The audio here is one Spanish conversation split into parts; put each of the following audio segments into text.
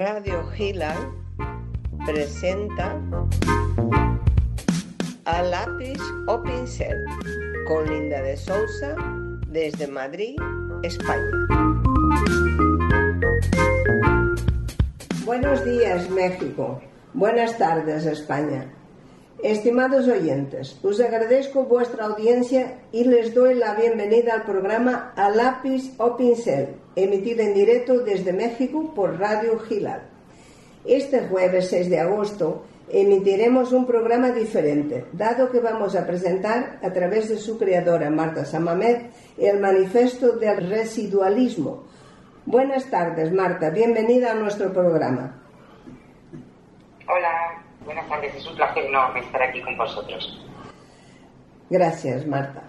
Radio Gila presenta a lápiz o pincel con Linda de Sousa desde Madrid, España. Buenos días, México. Buenas tardes, España. Estimados oyentes, os agradezco vuestra audiencia y les doy la bienvenida al programa A lápiz o pincel, emitido en directo desde México por Radio Gilal. Este jueves 6 de agosto emitiremos un programa diferente, dado que vamos a presentar a través de su creadora Marta Samamed el manifiesto del residualismo. Buenas tardes, Marta, bienvenida a nuestro programa. Hola, Buenas tardes, es un placer enorme estar aquí con vosotros. Gracias, Marta.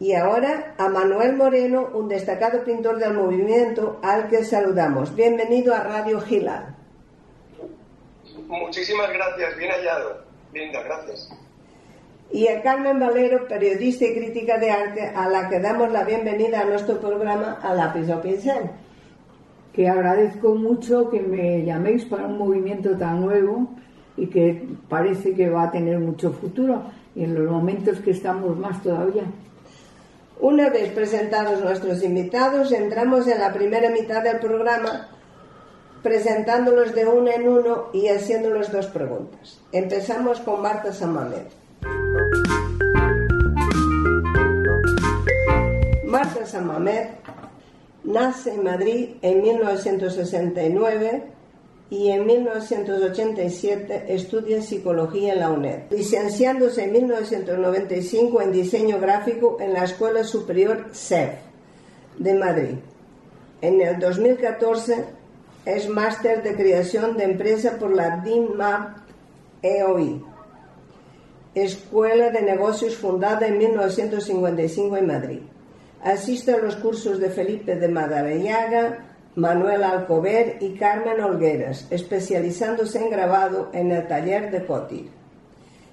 Y ahora a Manuel Moreno, un destacado pintor del movimiento al que saludamos. Bienvenido a Radio Gilal. Muchísimas gracias, bien hallado. Linda, gracias. Y a Carmen Valero, periodista y crítica de arte, a la que damos la bienvenida a nuestro programa A Lápiz o Pincel. Que agradezco mucho que me llaméis para un movimiento tan nuevo y que parece que va a tener mucho futuro y en los momentos que estamos más todavía. Una vez presentados nuestros invitados, entramos en la primera mitad del programa presentándolos de uno en uno y haciéndoles dos preguntas. Empezamos con Marta Samamed. Marta Samamed nace en Madrid en 1969 y en 1987 estudia psicología en la UNED, licenciándose en 1995 en diseño gráfico en la Escuela Superior CEF de Madrid. En el 2014 es máster de creación de empresa por la DIMAP EOI, Escuela de Negocios fundada en 1955 en Madrid. Asiste a los cursos de Felipe de Madariaga, Manuel Alcover y Carmen Olgueras, especializándose en grabado en el taller de Cotir.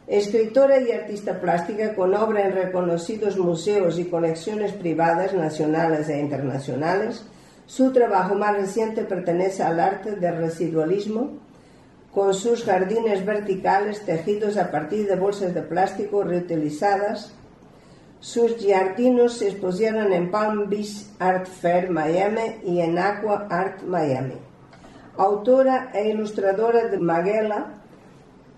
Escritora y artista plástica con obra en reconocidos museos y colecciones privadas nacionales e internacionales, su trabajo más reciente pertenece al arte del residualismo, con sus jardines verticales tejidos a partir de bolsas de plástico reutilizadas, sus giardinos se expusieron en Palm Beach Art Fair Miami y en Aqua Art Miami. Autora e ilustradora de Maguela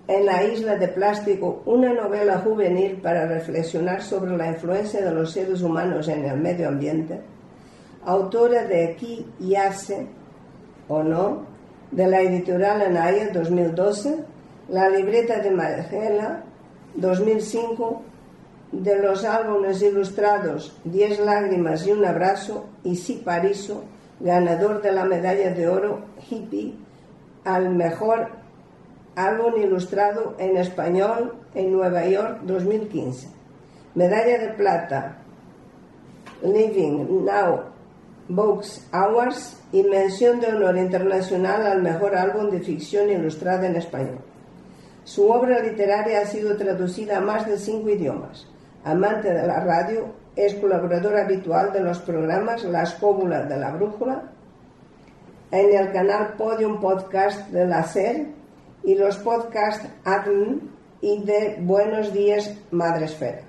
en la isla de plástico, una novela juvenil para reflexionar sobre la influencia de los seres humanos en el medio ambiente. Autora de Aquí y Hace o no, de la editorial Anaya 2012, La libreta de Maguela 2005 de los álbumes ilustrados Diez lágrimas y un abrazo y Sipariso, ganador de la medalla de oro hippie al mejor álbum ilustrado en español en Nueva York 2015. Medalla de plata Living Now Books Awards y mención de honor internacional al mejor álbum de ficción ilustrada en español. Su obra literaria ha sido traducida a más de cinco idiomas amante de la radio, es colaborador habitual de los programas La Escóbula de la Brújula, en el canal Podium Podcast de la SER y los podcasts ATM y de Buenos Días Madresfera.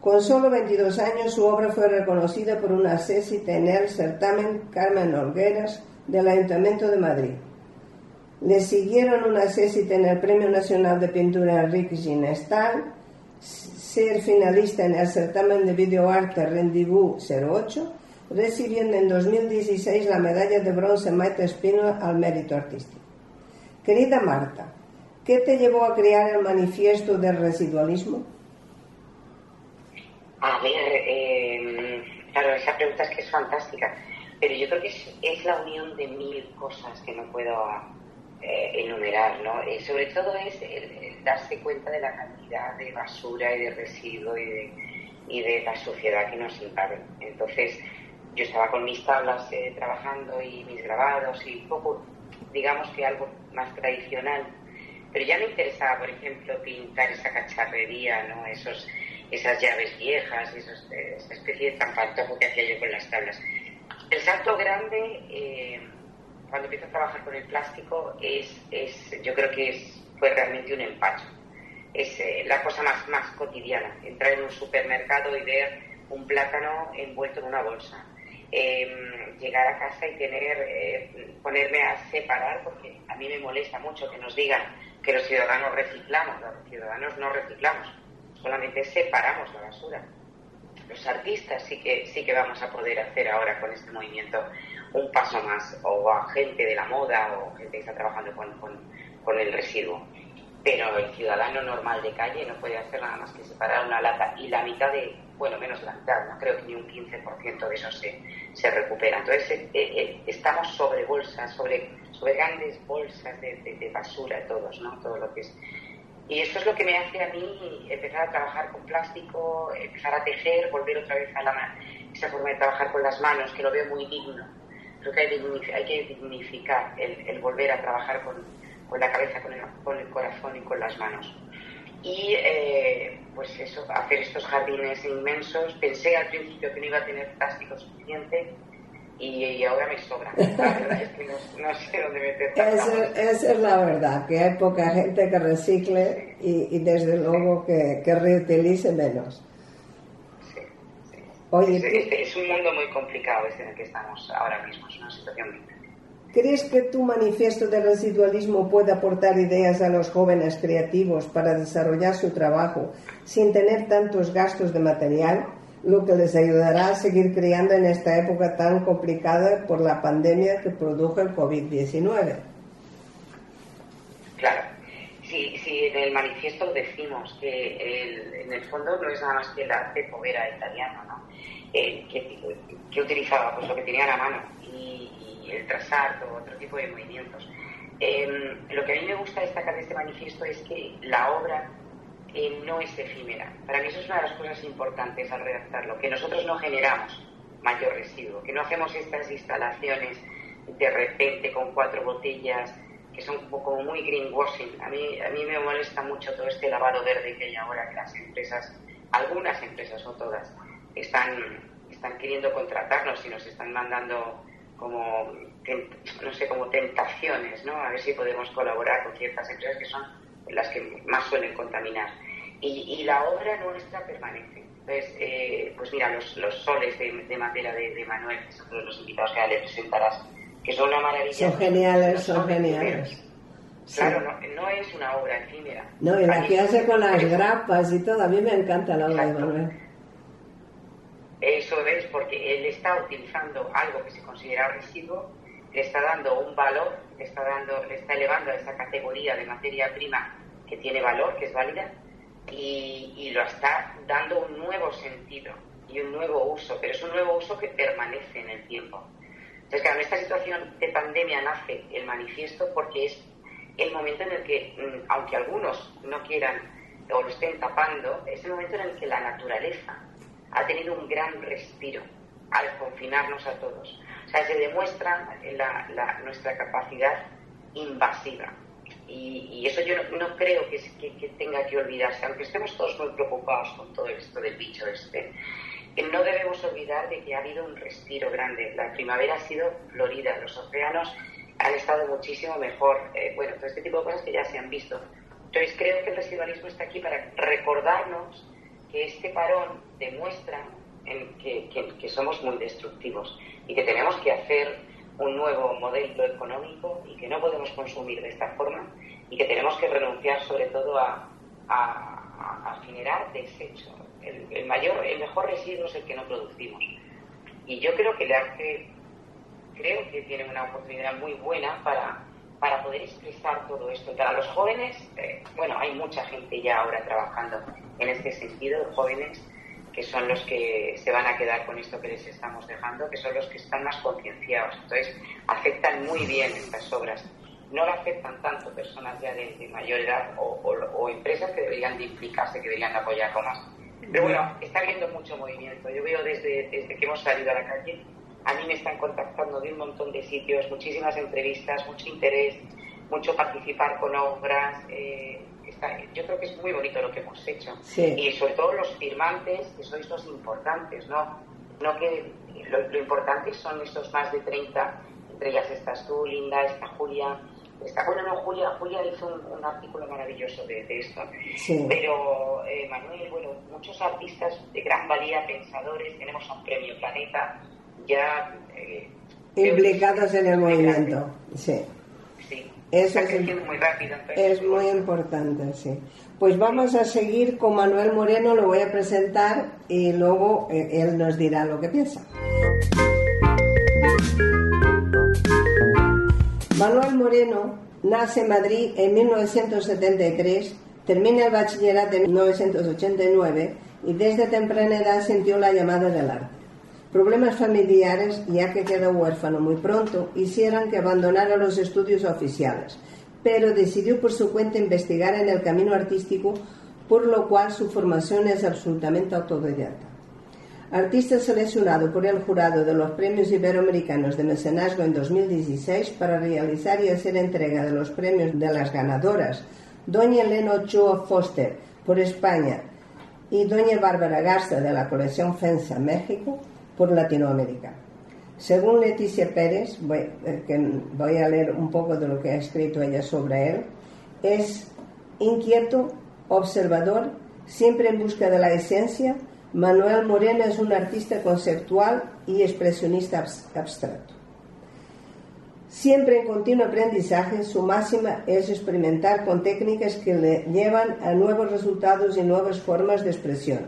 Con solo 22 años, su obra fue reconocida por una césita en el certamen Carmen Olgueras del Ayuntamiento de Madrid. Le siguieron una césita en el Premio Nacional de Pintura Enrique Ginestal ser finalista en el certamen de videoarte Rendezvous 08, recibiendo en 2016 la medalla de bronce Maite Espino al mérito artístico. Querida Marta, ¿qué te llevó a crear el manifiesto del residualismo? A ver, eh, claro, esa pregunta es que es fantástica, pero yo creo que es la unión de mil cosas que no puedo eh, enumerar. Eh, sobre todo es darse cuenta de la cantidad de basura y de residuo y de, la suciedad que nos invade. Entonces, yo estaba con mis tablas eh, trabajando y mis grabados y poco, digamos que algo más tradicional, pero ya me interesaba, por ejemplo, pintar esa cacharrería, ¿no? Esos, esas llaves viejas, esos, esa especie de zampato que hacía yo con las tablas. El salto grande cuando empiezo a trabajar con el plástico es, es yo creo que es, fue realmente un empacho. Es eh, la cosa más, más cotidiana, entrar en un supermercado y ver un plátano envuelto en una bolsa. Em, llegar a casa y tener, eh, ponerme a separar, porque a mí me molesta mucho que nos digan que los ciudadanos reciclamos, los ciudadanos no reciclamos, solamente separamos la basura. Los artistas sí que, sí que vamos a poder hacer ahora con este movimiento un paso más, o a gente de la moda, o gente que está trabajando con, con, el residuo. Pero el ciudadano normal de calle no puede hacer nada más que separar una lata y la mitad de, bueno, menos la mitad, no creo que ni un 15% de eso se, se recupera. Entonces, eh, eh, estamos sobre bolsas, sobre, sobre grandes bolsas de, de, basura todos, ¿no? Todo lo que es. Y eso es lo que me hace a mí empezar a trabajar con plástico, empezar a tejer, volver otra vez a la, esa forma de trabajar con las manos, que lo veo muy digno creo que hay, que dignificar el, volver a trabajar con, la cabeza, con el, corazón y con las manos. Y eh, pues eso, hacer estos jardines inmensos. Pensé al principio que no iba a tener plástico suficiente y, ahora me sobra. La verdad es que no, sé dónde meter Esa es la verdad, que hay poca gente que recicle y, desde luego que, que reutilice menos es, un mundo muy complicado ese en el que estamos ahora mismo, es una situación ¿Crees que tu manifiesto de residualismo puede aportar ideas a los jóvenes creativos para desarrollar su trabajo sin tener tantos gastos de material, lo que les ayudará a seguir creando en esta época tan complicada por la pandemia que produjo el COVID-19? Claro, si, si en el manifiesto decimos que en el fondo no es nada más que el arte povera italiano, ¿no? Eh, que, utilizaba, pues lo que tenía a la mano, y, el trazar o otro tipo de movimientos. Em, lo que a mí me gusta destacar de este manifiesto es que la obra eh, no es efímera. Para mí eso es una de las cosas importantes al redactarlo, que nosotros no generamos mayor residuo, que no hacemos estas instalaciones de repente con cuatro botellas que son como muy greenwashing. A mí, a mí me molesta mucho todo este lavado verde que hay ahora que las empresas, algunas empresas, o todas, están, están queriendo contratarnos y nos están mandando como, no sé, como tentaciones, ¿no? A ver si podemos colaborar con ciertas empresas que son las que más suelen contaminar. Y, la obra nuestra permanece. Entonces, eh, pues mira, los, los soles de, de madera de, Manuel, que son todos los invitados que le presentarás, que son una maravilla. Son geniales, son geniales. Claro, no, no, es una obra efímera. No, y la que hace con las grapas y todo, a mí me encanta la obra de Manuel. Eso es porque él está utilizando algo que se considera residuo, le está dando un valor, le está, dando, le está elevando a esa categoría de materia prima que tiene valor, que es válida, y, lo está dando un nuevo sentido y un nuevo uso, pero es un nuevo uso que permanece en el tiempo. Entonces, claro, en esta situación de pandemia nace el manifiesto porque es el momento en el que, mm, aunque algunos no quieran o lo estén tapando, es el momento en el que la naturaleza ha tenido un gran respiro al confinarnos a todos. O sea, se demuestra nuestra capacidad invasiva. Y, eso yo no, creo que, tenga que olvidarse, aunque estemos todos muy preocupados con todo esto del bicho este. No debemos olvidar de que ha habido un respiro grande. La primavera ha sido florida, los océanos han estado muchísimo mejor. Eh, bueno, todo este tipo de cosas que ya se han visto. Entonces creo que el residualismo está aquí para recordarnos que este parón demuestra que, que, somos muy destructivos y que tenemos que hacer un nuevo modelo económico y que no podemos consumir de esta forma y que tenemos que renunciar sobre todo a, a, generar desecho. El, mayor, el mejor residuo es el que no producimos. Y yo creo que el arte creo que tiene una oportunidad muy buena para, para poder expresar todo esto. Para los jóvenes, eh, bueno, hay mucha gente ya ahora trabajando en este sentido, jóvenes que son los que se van a quedar con esto que les estamos dejando, que son los que están más concienciados. Entonces, aceptan muy bien estas obras. No lo aceptan tanto personas ya de, mayor edad o, empresas que deberían de implicarse, que deberían de apoyar con más. Pero bueno, está habiendo mucho movimiento. Yo veo desde, desde que hemos salido a la calle, a mí me están contactando de un montón de sitios, muchísimas entrevistas, mucho interés, mucho participar con obras. Eh, yo creo que es muy bonito lo que hemos hecho. Y sobre todo los firmantes, que sois los importantes, ¿no? No que lo, importante son estos más de 30 entre ellas estás tú, Linda, está Julia, está, bueno, no, Julia, Julia hizo un, artículo maravilloso de, esto, pero eh, Manuel, bueno, muchos artistas de gran valía, pensadores, tenemos un premio Planeta, ya... Eh, Implicados en el movimiento, sí. Sí, Eso es, muy rápido. es muy importante, sí. Pues vamos a seguir con Manuel Moreno, lo voy a presentar y luego eh, él nos dirá lo que piensa. Manuel Moreno nace en Madrid en 1973, termina el bachillerato en 1989 y desde temprana edad sintió la llamada del arte. Problemas familiares, ya que quedó huérfano muy pronto, hicieron que abandonara los estudios oficiales, pero decidió por su cuenta investigar en el camino artístico, por lo cual su formación es absolutamente autodidacta. Artista seleccionado por el jurado de los Premios Iberoamericanos de Mecenazgo en 2016 para realizar y hacer entrega de los premios de las ganadoras, Doña Elena Ochoa Foster por España y Doña Bárbara Garza de la colección FENSA México por Latinoamérica. Según Leticia Pérez, voy, eh, que voy a leer un poco de lo que ha escrito ella sobre él, es inquieto, observador, siempre en busca de la esencia, Manuel Moreno es un artista conceptual y expresionista abstracto. Siempre en continuo aprendizaje, su máxima es experimentar con técnicas que le llevan a nuevos resultados y nuevas formas de expresión.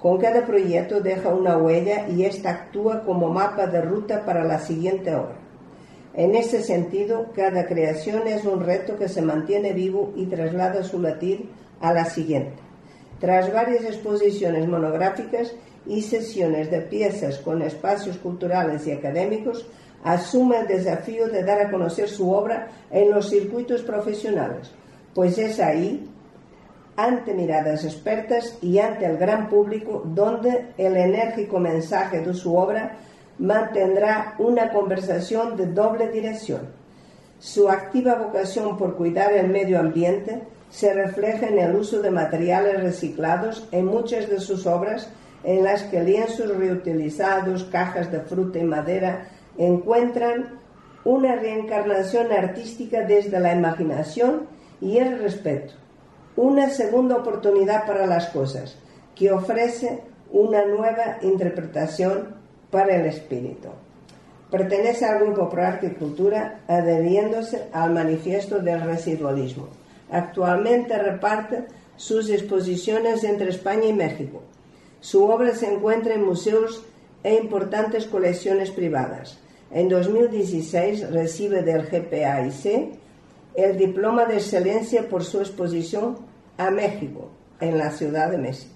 Con cada proyecto deja una huella y ésta actúa como mapa de ruta para la siguiente obra. En ese sentido, cada creación es un reto que se mantiene vivo y traslada su latir a la siguiente. Tras varias exposiciones monográficas y sesiones de piezas con espacios culturales y académicos, asume el desafío de dar a conocer su obra en los circuitos profesionales, pues es ahí, ante miradas expertas y ante el gran público, donde el enérgico mensaje de su obra mantendrá una conversación de doble dirección. Su activa vocación por cuidar el medio ambiente se refleja en el uso de materiales reciclados en muchas de sus obras, en las que lienzos reutilizados, cajas de fruta y madera encuentran una reencarnación artística desde la imaginación y el respeto, una segunda oportunidad para las cosas, que ofrece una nueva interpretación para el espíritu. Pertenece al grupo Pro Arte y Cultura adheriéndose al manifiesto del residualismo. Actualmente reparte sus exposiciones entre España y México. Su obra se encuentra en museos e importantes colecciones privadas. En 2016 recibe del GPAIC el diploma de excelencia por su exposición a México, en la Ciudad de México.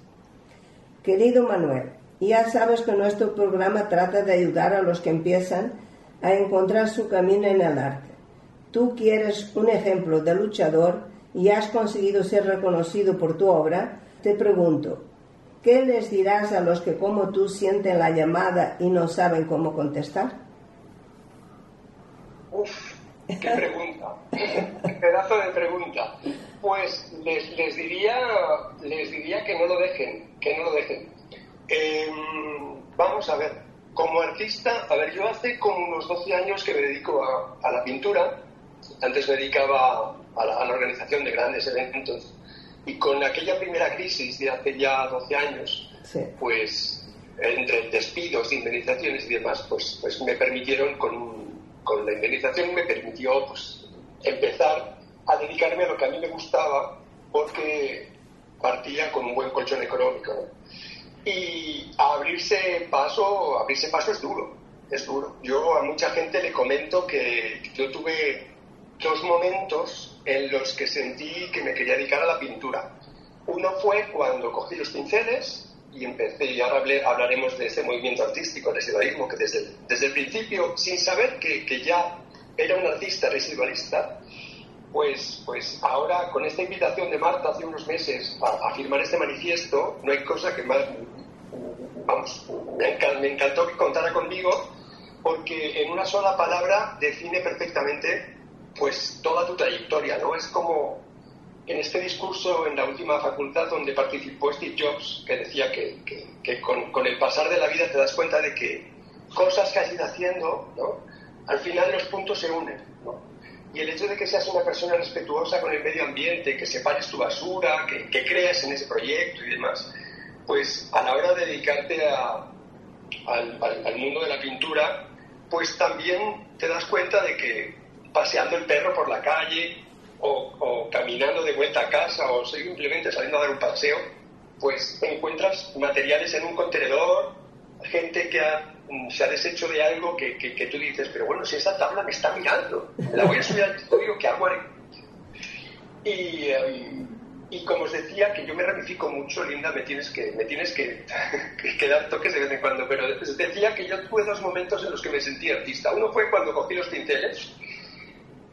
Querido Manuel, ya sabes que nuestro programa trata de ayudar a los que empiezan a encontrar su camino en el arte. Tú quieres un ejemplo de luchador y has conseguido ser reconocido por tu obra, te pregunto, ¿qué les dirás a los que como tú sienten la llamada y no saben cómo contestar? Uf, qué pregunta, qué pedazo de pregunta. Pues les, diría, les diría que no lo dejen, que no lo dejen. Em, vamos a ver, como artista, a ver, yo hace como unos 12 años que me dedico a, a la pintura, antes me dedicaba a la, organización de grandes eventos. Y con aquella primera crisis de hace ya 12 años, pues entre despidos, indemnizaciones y demás, pues, pues me permitieron, con, con la indemnización me permitió pues, empezar a dedicarme a lo que a mí me gustaba, porque partía con un buen colchón económico. Y abrirse paso, abrirse paso es duro, es duro. Yo a mucha gente le comento que yo tuve dos momentos en los que sentí que me quería dedicar a la pintura. Uno fue cuando cogí los pinceles y empecé, y ahora hablaremos de ese movimiento artístico, residualismo, que desde, desde el principio, sin saber que, que, ya era un artista residualista, pues, pues ahora con esta invitación de Marta hace unos meses a, firmar este manifiesto, no hay cosa que más, vamos, me, me encantó que contara conmigo, porque en una sola palabra define perfectamente pues toda tu trayectoria, ¿no? Es como en este discurso en la última facultad donde participó Steve Jobs, que decía que, con, el pasar de la vida te das cuenta de que cosas que has ido haciendo, ¿no? al final los puntos se unen. ¿no? Y el hecho de que seas una persona respetuosa con el medio ambiente, que separes tu basura, que, creas en ese proyecto y demás, pues a la hora de dedicarte al, mundo de la pintura, pues también te das cuenta de que paseando el perro por la calle o, caminando de vuelta a casa o simplemente saliendo a dar un paseo, pues encuentras materiales en un contenedor, gente que ha, se ha deshecho de algo que, que, que, tú dices, pero bueno, si esta tabla me está mirando, la voy a subir al estudio, ¿qué hago? Y, um, y como os decía, que yo me ramifico mucho, Linda, me tienes que, me tienes que, que, dar toques de vez en cuando, pero decía que yo tuve dos momentos en los que me sentí artista. Uno fue cuando cogí los pinceles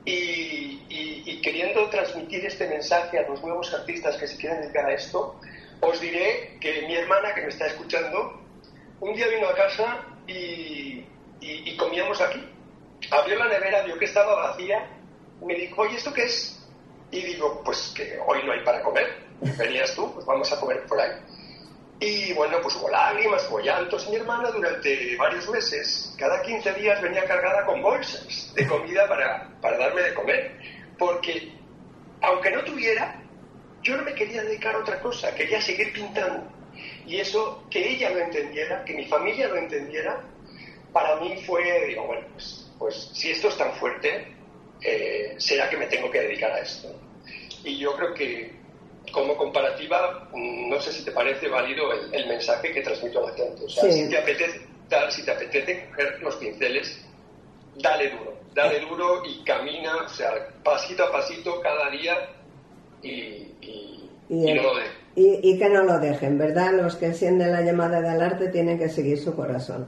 y, queriendo transmitir este mensaje a los nuevos artistas que se quieren dedicar a esto, os diré que mi hermana, que me está escuchando, un día vino a casa y, y, y, comíamos aquí. Abrió la nevera, vio que estaba vacía, me dijo, oye, ¿esto qué es? Y digo, pues que hoy no hay para comer. Venías tú, pues vamos a comer por ahí. Y bueno, pues hubo lágrimas, hubo llantos. Mi hermana durante varios meses, cada 15 días venía cargada con bolsas de comida para, para darme de comer. Porque aunque no tuviera, yo no me quería dedicar a otra cosa, quería seguir pintando. Y eso, que ella lo entendiera, que mi familia lo entendiera, para mí fue, digo, bueno, pues, pues si esto es tan fuerte, eh, será que me tengo que dedicar a esto. Y yo creo que, como comparativa, no sé si te parece válido el, el mensaje que transmito a la gente. O sea, sí. si te apetece tal, si te apetece coger los pinceles, dale duro, dale duro y camina, o sea, pasito a pasito cada día y, y, y, y no lo dejes. Y, y, que no lo dejen, ¿verdad? Los que encienden la llamada del arte tienen que seguir su corazón.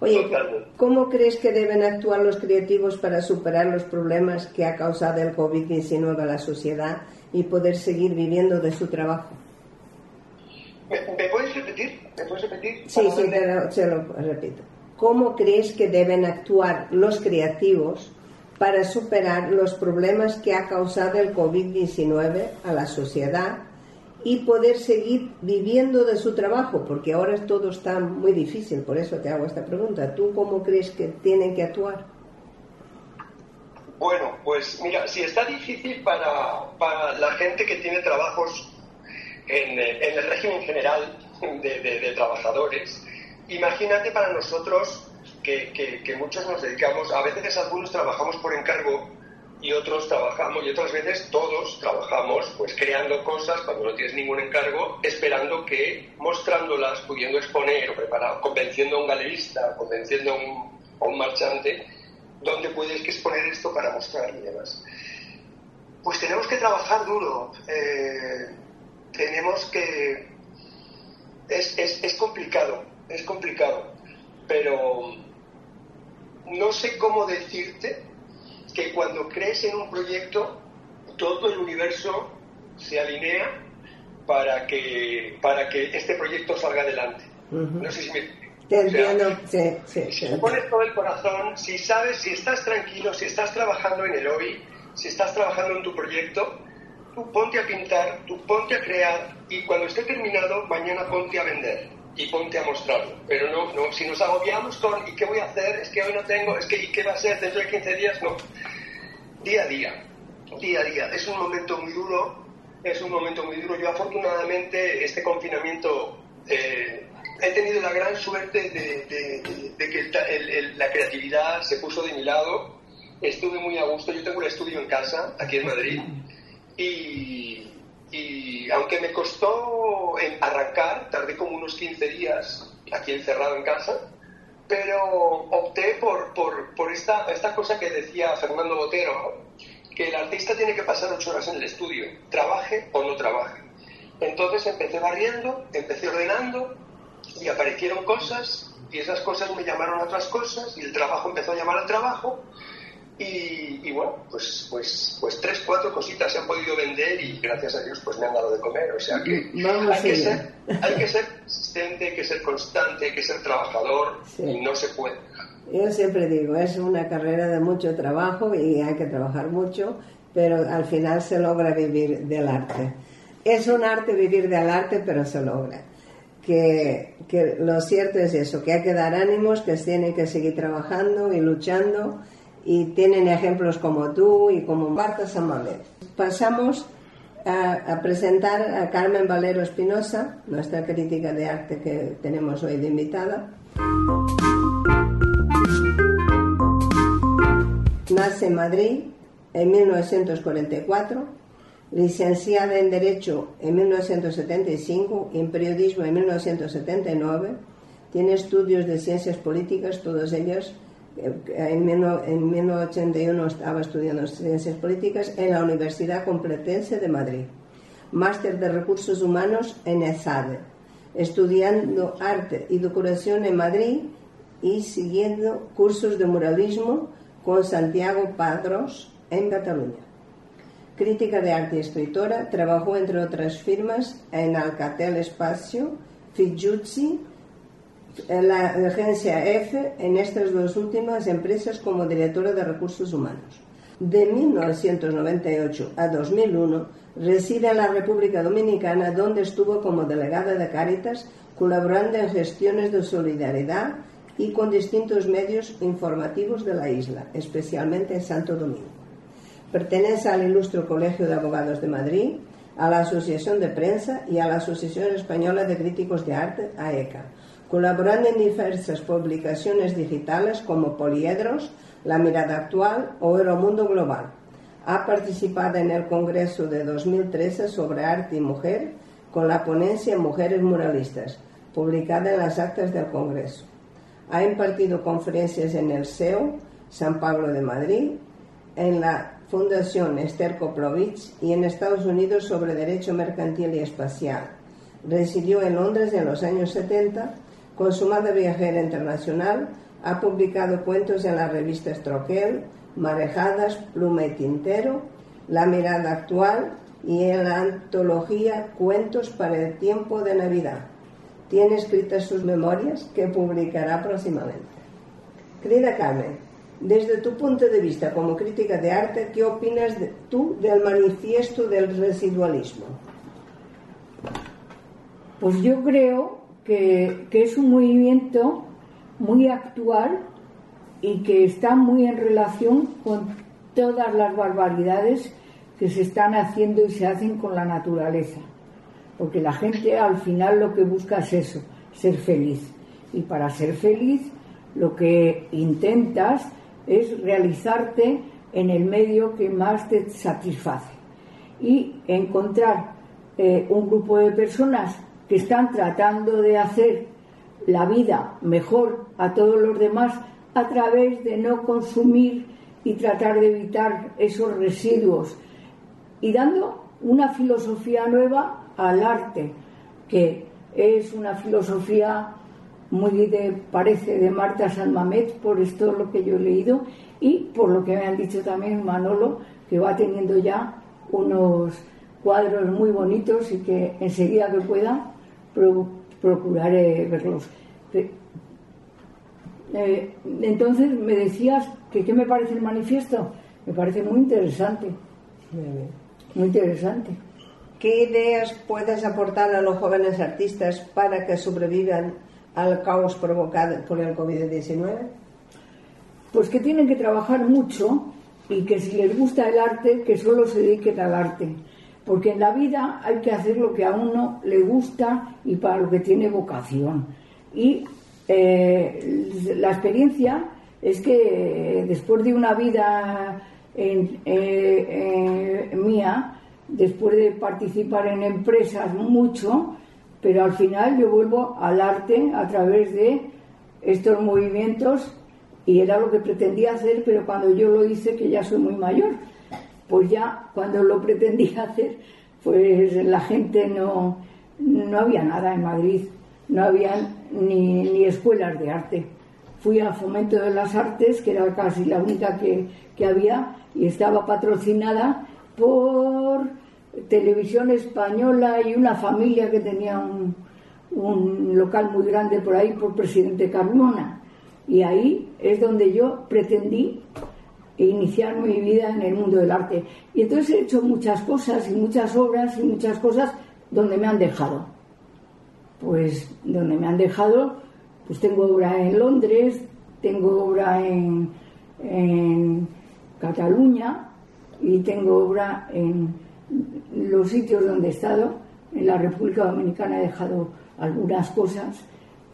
Oye, Totalmente. ¿cómo crees que deben actuar los creativos para superar los problemas que ha causado el COVID-19 a la sociedad y poder seguir viviendo de su trabajo? ¿Me, me puedes repetir? ¿Me puedes repetir? Sí, sí, te lo, se lo repito. ¿Cómo crees que deben actuar los creativos para superar los problemas que ha causado el COVID-19 a la sociedad y poder seguir viviendo de su trabajo, porque ahora todo está muy difícil, por eso te hago esta pregunta. ¿Tú cómo crees que tienen que actuar? Bueno, pues mira, si está difícil para, para la gente que tiene trabajos en, en el régimen general de, trabajadores, imagínate para nosotros que, que, que muchos nos dedicamos, a veces algunos trabajamos por encargo, y otros trabajamos y otras veces todos trabajamos pues creando cosas cuando no tienes ningún encargo esperando que mostrándolas pudiendo exponer o preparar convenciendo a un galerista convenciendo a un, a un marchante dónde puedes que exponer esto para mostrar y demás pues tenemos que trabajar duro eh, tenemos que es, es, es complicado es complicado pero no sé cómo decirte que cuando crees en un proyecto, todo el universo se alinea para que, para que este proyecto salga adelante. Uh -huh. No sé si me... Te entiendo, o sea, sí, sí, Si sí. pones todo el corazón, si sabes, si estás tranquilo, si estás trabajando en el hobby, si estás trabajando en tu proyecto, tú ponte a pintar, tú ponte a crear y cuando esté terminado, mañana ponte a vender y ponte a mostrarlo. Pero no, no, si nos agobiamos con ¿y qué voy a hacer? Es que hoy no tengo, es que ¿y qué va a ser dentro de 15 días? No. Día a día, día a día. Es un momento muy duro, es un momento muy duro. Yo afortunadamente este confinamiento eh, he tenido la gran suerte de, de, de, que el, el, la creatividad se puso de mi lado. Estuve muy a gusto. Yo tengo un estudio en casa, aquí en Madrid, y, y aunque me costó arrancar, tardé como unos 15 días aquí encerrado en casa, pero opté por, por, por esta, esta cosa que decía Fernando Botero, que el artista tiene que pasar ocho horas en el estudio, trabaje o no trabaje. Entonces empecé barriendo, empecé ordenando y aparecieron cosas y esas cosas me llamaron a otras cosas y el trabajo empezó a llamar al trabajo y, y, bueno, pues, pues, pues tres, cuatro cositas se han podido vender y gracias a Dios pues me han dado de comer. O sea que, hay que, ser, hay que ser persistente, hay que ser constante, hay que ser trabajador sí. y no se puede. Yo siempre digo, es una carrera de mucho trabajo y hay que trabajar mucho, pero al final se logra vivir del arte. Es un arte vivir del arte, pero se logra. Que, que, lo cierto es eso, que hay que dar ánimos, que tienen que seguir trabajando y luchando y tienen ejemplos como tú y como Marta Samamet. Pasamos a, presentar a Carmen Valero Espinosa, nuestra crítica de arte que tenemos hoy de invitada. Nace en Madrid en 1944, licenciada en Derecho en 1975 y en Periodismo en 1979. Tiene estudios de ciencias políticas, todos ellos en 1981 estaba estudiando Ciencias Políticas en la Universidad Complutense de Madrid. Máster de Recursos Humanos en ESADE. Estudiando Arte y Decoración en Madrid y siguiendo cursos de muralismo con Santiago Padros en Cataluña. Crítica de arte y escritora, trabajó entre otras firmas en Alcatel Espacio, Fijuzzi, la agencia F en estas dos últimas empresas como directora de recursos humanos. De 1998 a 2001 reside en la República Dominicana donde estuvo como delegada de Cáritas colaborando en gestiones de solidaridad y con distintos medios informativos de la isla, especialmente en Santo Domingo. Pertenece al Ilustre Colegio de Abogados de Madrid, a la Asociación de Prensa y a la Asociación Española de Críticos de Arte, AECA, colaborando en diversas publicaciones digitales como Poliedros, La Mirada Actual o Mundo Global. Ha participado en el Congreso de 2013 sobre Arte y Mujer con la ponencia Mujeres Muralistas, publicada en las actas del Congreso. Ha impartido conferencias en el SEO, San Pablo de Madrid, en la Fundación Esther Koplovich y en Estados Unidos sobre Derecho Mercantil y Espacial. Residió en Londres en los años 70 Consumada viajera internacional, ha publicado cuentos en la revista Estroquel, Marejadas, Pluma y Tintero, La Mirada Actual y en la antología Cuentos para el Tiempo de Navidad. Tiene escritas sus memorias que publicará próximamente. Querida Carmen, desde tu punto de vista como crítica de arte, ¿qué opinas tú del manifiesto del residualismo? Pues yo creo que, es un movimiento muy actual y que está muy en relación con todas las barbaridades que se están haciendo y se hacen con la naturaleza. Porque la gente al final lo que busca es eso, ser feliz. Y para ser feliz lo que intentas es realizarte en el medio que más te satisface. Y encontrar eh, un grupo de personas que están tratando de hacer la vida mejor a todos los demás a través de no consumir y tratar de evitar esos residuos y dando una filosofía nueva al arte, que es una filosofía muy de, parece de Marta Sanmamet, por esto lo que yo he leído, y por lo que me han dicho también Manolo, que va teniendo ya unos cuadros muy bonitos y que enseguida que pueda procuraré verlos. Eh, entonces me decías que qué me parece el manifiesto. Me parece muy interesante. Muy interesante. ¿Qué ideas puedes aportar a los jóvenes artistas para que sobrevivan al caos provocado por el COVID-19? Pues que tienen que trabajar mucho y que si les gusta el arte, que solo se dediquen al arte porque en la vida hay que hacer lo que a uno le gusta y para lo que tiene vocación. Y eh, la experiencia es que después de una vida eh, mía, después de participar en empresas mucho, pero al final yo vuelvo al arte a través de estos movimientos y era lo que pretendía hacer, pero cuando yo lo hice, que ya soy muy mayor, pues ya cuando lo pretendía hacer, pues la gente no, no había nada en Madrid, no había ni, ni escuelas de arte. Fui a Fomento de las Artes, que era casi la única que, que había, y estaba patrocinada por Televisión Española y una familia que tenía un, local muy grande por ahí, por Presidente Carmona. Y ahí es donde yo pretendí iniciar mi vida en el mundo del arte. Y entonces he hecho muchas cosas y muchas obras y muchas cosas donde me han dejado. pues donde me han dejado, pues tengo obra en Londres, tengo obra en, en Cataluña y tengo obra en los sitios donde he estado. En la República Dominicana he dejado algunas cosas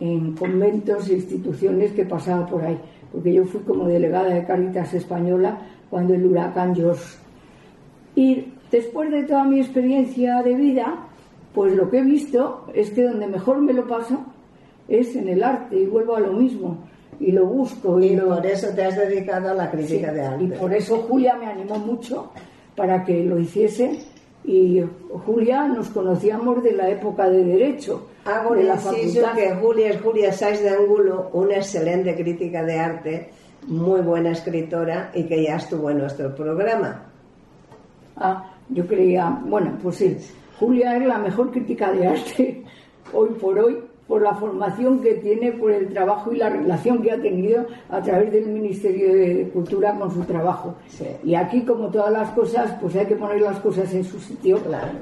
en conventos e instituciones que pasaba por ahí, porque yo fui como delegada de Caritas Española cuando el huracán George. Y después de toda mi experiencia de vida, pues lo que he visto es que donde mejor me lo paso es en el arte y vuelvo a lo mismo y lo busco. Y, por eso te has dedicado a la crítica de arte. Y por eso Julia me animó mucho para que lo hiciese y Julia nos conocíamos de la época de Derecho. Hago de la facultad. que Julia es Julia Saiz de Angulo, una excelente crítica de arte, muy buena escritora y que ya estuvo en nuestro programa. Ah, yo creía, bueno, pues sí, Julia es la mejor crítica de arte hoy por hoy por la formación que tiene, por el trabajo y la relación que ha tenido a través del Ministerio de Cultura con su trabajo. Y aquí, como todas las cosas, pues hay que poner las cosas en su sitio,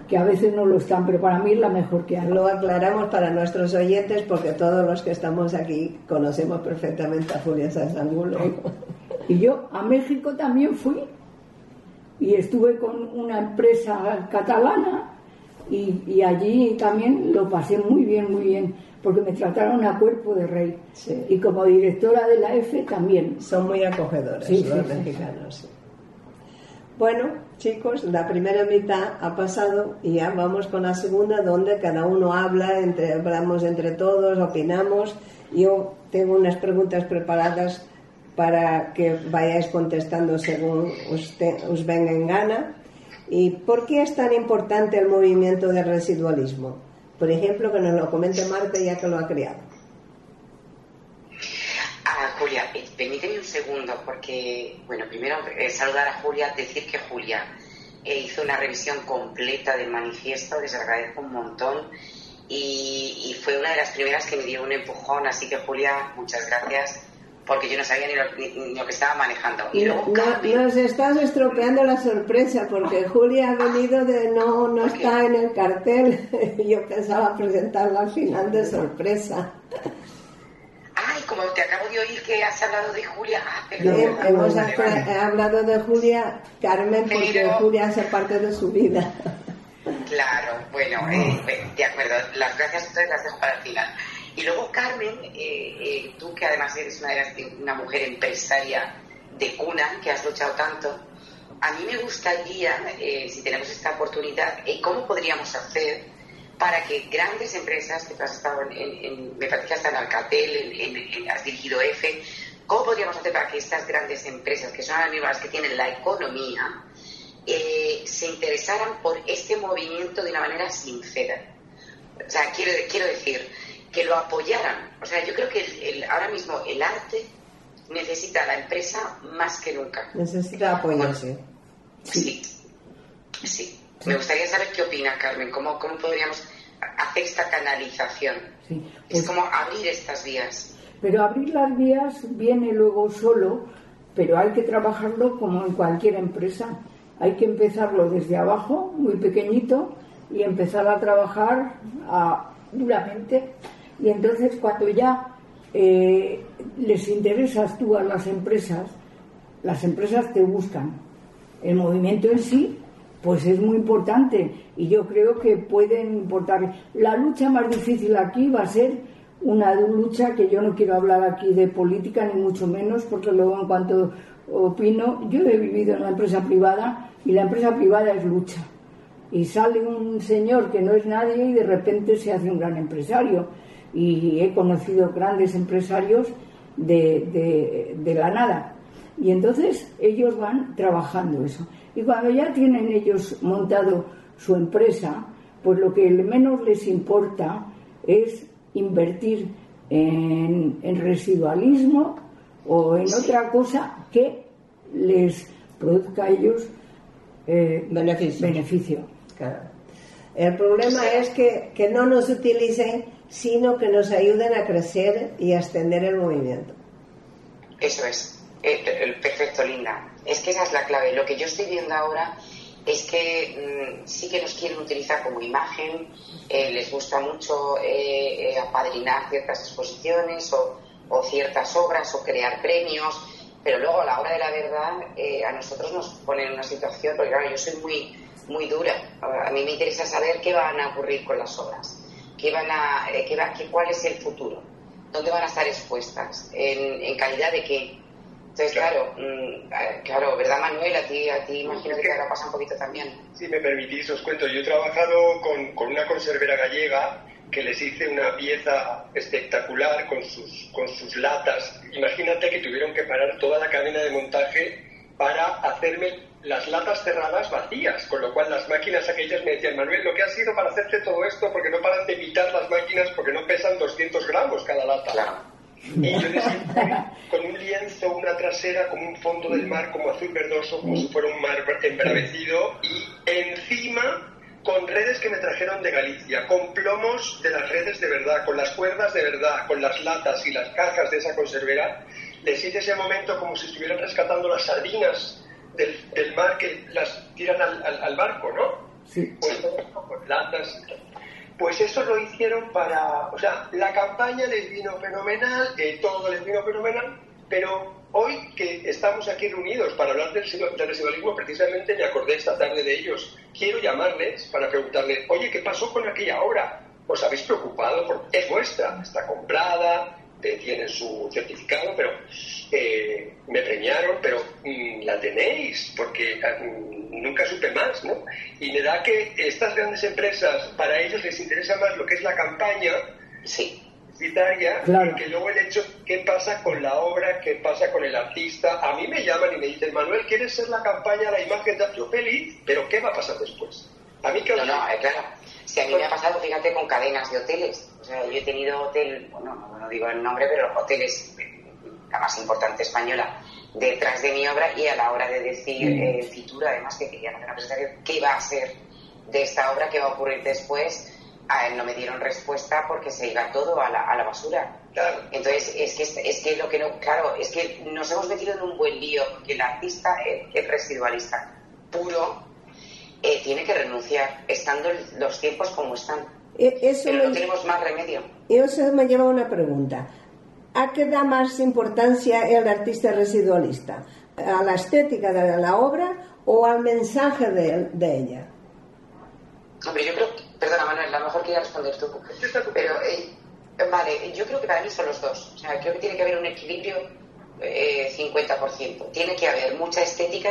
que a veces no lo están, pero para mí es la mejor que hay. Lo aclaramos para nuestros oyentes porque todos los que estamos aquí conocemos perfectamente a Julia Sáenz Y yo a México también fui y estuve con una empresa catalana y, allí también lo pasé muy bien, muy bien, porque me trataron a cuerpo de rey. Y como directora de la EFE también. Son muy acogedores los mexicanos. Bueno, chicos, la primera mitad ha pasado y ya vamos con la segunda, donde cada uno habla, entre, hablamos entre todos, opinamos. Yo tengo unas preguntas preparadas para que vayáis contestando según os venga en gana. ¿Y por qué es tan importante el movimiento del residualismo? Por ejemplo, que nos lo comente Marta ya que lo ha creado. Ah, Julia, eh, permíteme un segundo, porque, bueno, primero eh, saludar a Julia, decir que Julia eh, hizo una revisión completa del manifiesto, les agradezco un montón, y, y, fue una de las primeras que me dio un empujón, así que Julia, muchas gracias porque yo no sabía ni lo, que estaba manejando. Y luego, nos estás estropeando la sorpresa porque Julia ha venido de no, no está en el cartel. yo pensaba presentarla al final de sorpresa. Ay, como te acabo de oír que has hablado de Julia. Ah, hemos hablado de Julia, Carmen, porque Julia hace parte de su vida. Claro, bueno, eh, de acuerdo. Las gracias ustedes las dejo para el final. Y luego, Carmen, eh, eh, tú que además eres una, una mujer empresaria de cuna, que has luchado tanto, a mí me gustaría, eh, si tenemos esta oportunidad, cómo podríamos hacer para que grandes empresas, que tú has estado en, me parece que hasta en Alcatel, has dirigido EFE, ¿cómo podríamos hacer para que estas grandes empresas, que son las mismas que tienen la economía, se interesaran por este movimiento de una manera sincera? O sea, quiero, quiero decir, que lo apoyaran. O sea, yo creo que ahora mismo el arte necesita a la empresa más que nunca. Necesita apoyarse. sí. sí. Me gustaría saber qué opina Carmen, cómo, cómo podríamos hacer esta canalización. es pues como abrir estas vías. Pero abrir las vías viene luego solo, pero hay que trabajarlo como en cualquier empresa. Hay que empezarlo desde abajo, muy pequeñito, y empezar a trabajar a, duramente y entonces cuando ya eh, les interesas tú a las empresas, las empresas te buscan. El movimiento en sí, pues es muy importante y yo creo que pueden importar. La lucha más difícil aquí va a ser una lucha que yo no quiero hablar aquí de política ni mucho menos porque luego en cuanto opino, yo he vivido en una empresa privada y la empresa privada es lucha. Y sale un señor que no es nadie y de repente se hace un gran empresario y he conocido grandes empresarios de, de, la nada. Y entonces ellos van trabajando eso. Y cuando ya tienen ellos montado su empresa, pues lo que menos les importa es invertir en, en residualismo o en otra cosa que les produzca a ellos eh, beneficio. beneficio. El problema es que, que no nos utilicen sino que nos ayuden a crecer y a extender el movimiento. Eso es, eh, perfecto, Linda. Es que esa es la clave. Lo que yo estoy viendo ahora es que mm, sí que nos quieren utilizar como imagen, eh, les gusta mucho eh, eh, apadrinar ciertas exposiciones o, ciertas obras o crear premios, pero luego a la hora de la verdad a nosotros nos ponen en una situación, porque claro, yo soy muy, muy dura, a mí me interesa saber qué van a ocurrir con las obras, qué van a, qué va, qué, cuál es el futuro, dónde van a estar expuestas, en, en calidad de qué entonces, claro, mm, claro, ¿verdad, Manuel? A ti, a ti imagino que te habrá pasado un poquito también. Si me permitís, os cuento. Yo he trabajado con, con una conservera gallega que les hice una pieza espectacular con sus, con sus latas. Imagínate que tuvieron que parar toda la cadena de montaje para hacerme las latas cerradas vacías, con lo cual las máquinas aquellas me decían, Manuel, lo que ha sido para hacerte todo esto, porque no paran de evitar las máquinas porque no pesan 200 gramos cada lata. Claro. Y yo les con un lienzo, una trasera, como un fondo del mar, como azul verdoso, como si fuera un mar embravecido, y encima con redes que me trajeron de Galicia, con plomos de las redes de verdad, con las cuerdas de verdad, con las latas y las cajas de esa conservera, les hice ese momento como si estuvieran rescatando las sardinas del, mar que las tiran al, barco, ¿no? Sí. Pues latas, pues eso lo hicieron para, o sea, la campaña les vino fenomenal, eh, todo les vino fenomenal, pero hoy que estamos aquí reunidos para hablar del, del residualismo, precisamente me acordé esta tarde de ellos. Quiero llamarles para preguntarles, oye, ¿qué pasó con aquella obra? ¿Os habéis preocupado? Porque es vuestra, está comprada, tienen su certificado, pero eh, me premiaron, pero mm, la tenéis, porque mm, nunca supe más, ¿no? Y me da que estas grandes empresas, para ellos les interesa más lo que es la campaña sí. publicitaria que luego el hecho, qué pasa con la obra, qué pasa con el artista. A mí me llaman y me dicen, Manuel, ¿quieres ser la campaña, la imagen de Yo feliz, pero ¿qué va a pasar después? A mí que no, no, eh, claro. Si a mí me ha pasado, fíjate, con cadenas de hoteles. O sea, yo he tenido hotel, bueno, no, digo el nombre, pero hoteles, la más importante española, detrás de mi obra y a la hora de decir mm. eh, Fitura, además que querían hacer una presentación, qué va a ser de esta obra, qué va a ocurrir después, a él no me dieron respuesta porque se iba todo a la, a la basura. Claro. Entonces, es que, es que lo que no, claro, es que nos hemos metido en un buen lío, porque el artista, es residualista puro, eh, tiene que renunciar, estando los tiempos como están. E, eso Pero no tenemos más remedio. Eso me lleva a una pregunta. ¿A qué da más importancia el artista residualista? ¿A la estética de la obra o al mensaje de, ella? Hombre, yo creo, perdona Manuel, a lo mejor quería responder tú, pero eh, vale, yo creo que para mí son los dos. O sea, creo que tiene que haber un equilibrio eh, 50%. Tiene que haber mucha estética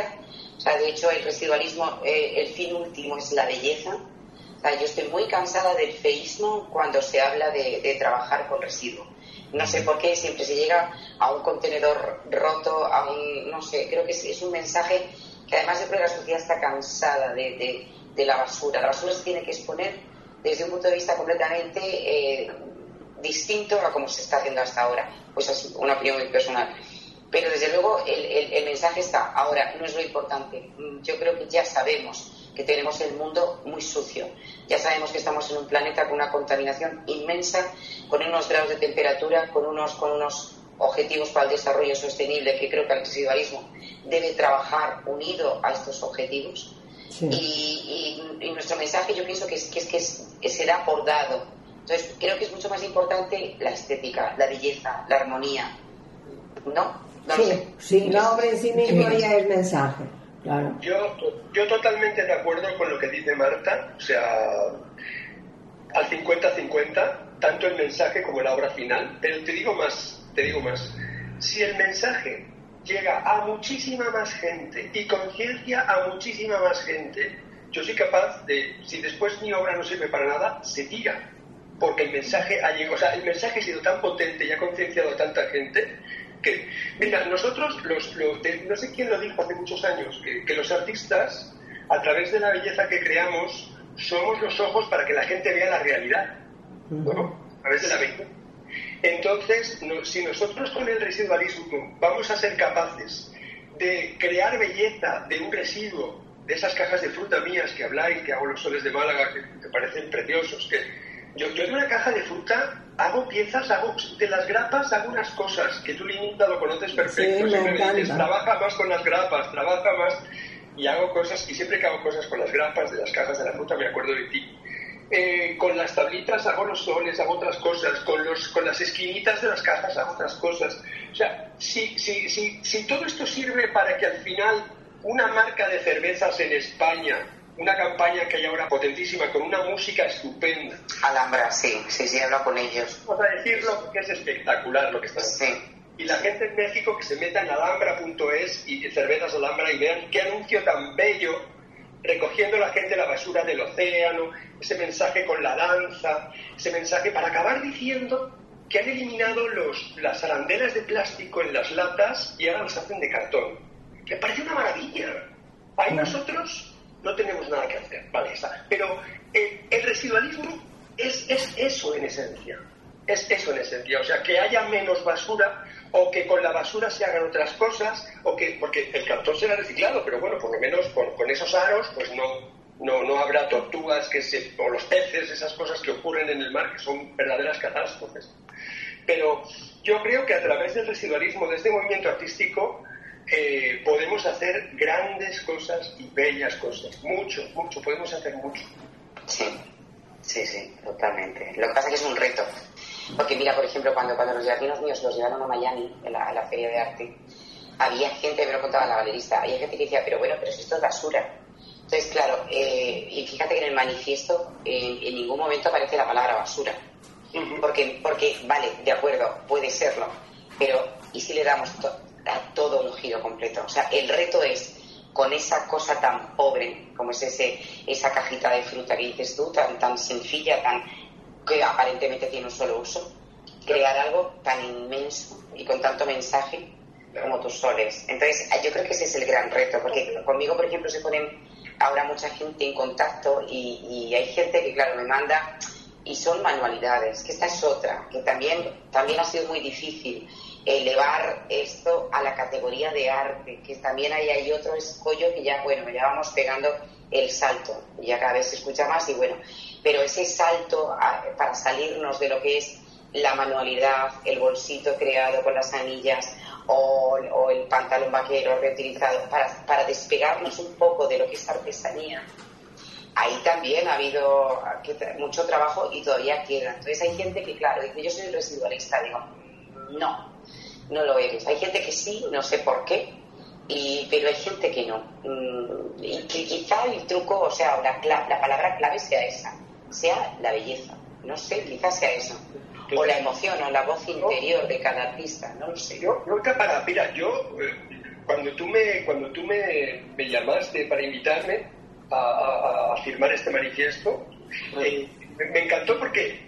o sea, de hecho, el residualismo, eh, el fin último es la belleza. O sea, yo estoy muy cansada del feísmo cuando se habla de, trabajar con residuo. No sé por qué siempre se llega a un contenedor roto, a un, no sé, creo que es, un mensaje que además de que la sociedad está cansada de, la basura. La basura se tiene que exponer desde un punto de vista completamente eh, distinto a como se está haciendo hasta ahora. Pues es una opinión muy personal. Pero desde luego el, mensaje está. Ahora, no es lo importante. Yo creo que ya sabemos que tenemos el mundo muy sucio. Ya sabemos que estamos en un planeta con una contaminación inmensa, con unos grados de temperatura, con unos, con unos objetivos para el desarrollo sostenible, que creo que el residualismo debe trabajar unido a estos objetivos. Y, nuestro mensaje yo pienso que, es, que, es, que será por dado. Entonces, creo que es mucho más importante la estética, la belleza, la armonía, ¿no? Sí, sí, la obra en sí misma ya es mensaje. Claro. Yo, yo totalmente de acuerdo con lo que dice Marta, o sea, al 50-50, tanto el mensaje como la obra final, pero te digo más, te digo más, si el mensaje llega a muchísima más gente y conciencia a muchísima más gente, yo soy capaz de, si después mi obra no sirve para nada, se tira, porque el mensaje ha llegado, o sea, el mensaje ha sido tan potente y ha concienciado a tanta gente que, mira, nosotros, los, no sé quién lo dijo hace muchos años, que, los artistas, a través de la belleza que creamos, somos los ojos para que la gente vea la realidad, ¿no? A través de la belleza. Entonces, si nosotros con el residualismo vamos a ser capaces de crear belleza de un residuo, de esas cajas de fruta mías que habláis, que hago los soles de Málaga, que, que parecen preciosos, que yo, yo de una caja de fruta hago piezas, hago de las grapas hago unas cosas que tú, Linda, lo conoces perfecto. Sí, me trabaja más con las grapas, trabaja más. y hago cosas, y siempre que hago cosas con las grapas de las cajas de la fruta me acuerdo de ti. Eh, con las tablitas hago los soles, hago otras cosas, con, los, con las esquinitas de las cajas hago otras cosas. O sea, si, si, si, si todo esto sirve para que al final una marca de cervezas en España, una campaña que hay ahora potentísima, con una música estupenda. Alhambra, sí, sí, sí, hablo con ellos. Vamos a decirlo que es espectacular lo que está haciendo. Sí. Y la gente en México que se meta en alhambra.es y cervezas alhambra y vean qué anuncio tan bello recogiendo la gente la basura del océano, ese mensaje con la danza, ese mensaje para acabar diciendo que han eliminado los, las arandelas de plástico en las latas y ahora las hacen de cartón. Me parece una maravilla. Ahí nosotros no tenemos nada que hacer, vale, está. Pero el, residualismo es, es eso en esencia. Es eso en esencia. O sea, que haya menos basura o que con la basura se hagan otras cosas, o que, porque el cartón será reciclado, pero bueno, por lo menos con, con esos aros, pues no, no, no habrá tortugas que se, o los peces, esas cosas que ocurren en el mar, que son verdaderas catástrofes. Pero yo creo que a través del residualismo, de este movimiento artístico, eh, podemos hacer grandes cosas y bellas cosas. Mucho, mucho, podemos hacer mucho. Sí, sí, sí, totalmente. Lo que pasa es que es un reto. Porque mira, por ejemplo, cuando, cuando los jardines míos los llevaron a Miami, en la, la feria de arte, había gente, me lo contaba la galerista, había gente que decía, pero bueno, pero si esto es basura. Entonces, claro, eh, y fíjate que en el manifiesto en, en ningún momento aparece la palabra basura. Porque, porque, vale, de acuerdo, puede serlo, pero ¿y si le damos to a todo un giro completo? O sea, el reto es, con esa cosa tan pobre, como es ese, esa cajita de fruta que dices tú, tan, tan sencilla, tan que aparentemente tiene un solo uso, crear algo tan inmenso y con tanto mensaje como tus soles. Entonces, yo creo que ese es el gran reto, porque conmigo, por ejemplo, se ponen ahora mucha gente en contacto y, y hay gente que, claro, me manda y son manualidades, que esta es otra, que también, también ha sido muy difícil elevar esto a la categoría de arte, que también ahí hay otro escollo que ya, bueno, ya vamos pegando el salto, ya cada vez se escucha más y bueno, pero ese salto para salirnos de lo que es la manualidad, el bolsito creado con las anillas o, el pantalón vaquero reutilizado, para, para despegarnos un poco de lo que es artesanía, ahí también ha habido mucho trabajo y todavía queda. Entonces hay gente que, claro, dice, yo soy residualista, digo, no, no lo eres. Hay gente que sí, no sé por qué, y, pero hay gente que no. Mm, y que quizá el truco, o sea, la, la palabra clave sea esa, sea la belleza. No sé, quizás sea eso. O la emoción, o la voz interior de cada artista, no lo sé. Yo, yo para, mira, yo, eh, cuando tú me, cuando tú me, me llamaste para invitarme, a, a, a, firmar este manifiesto. Eh, me, encantó porque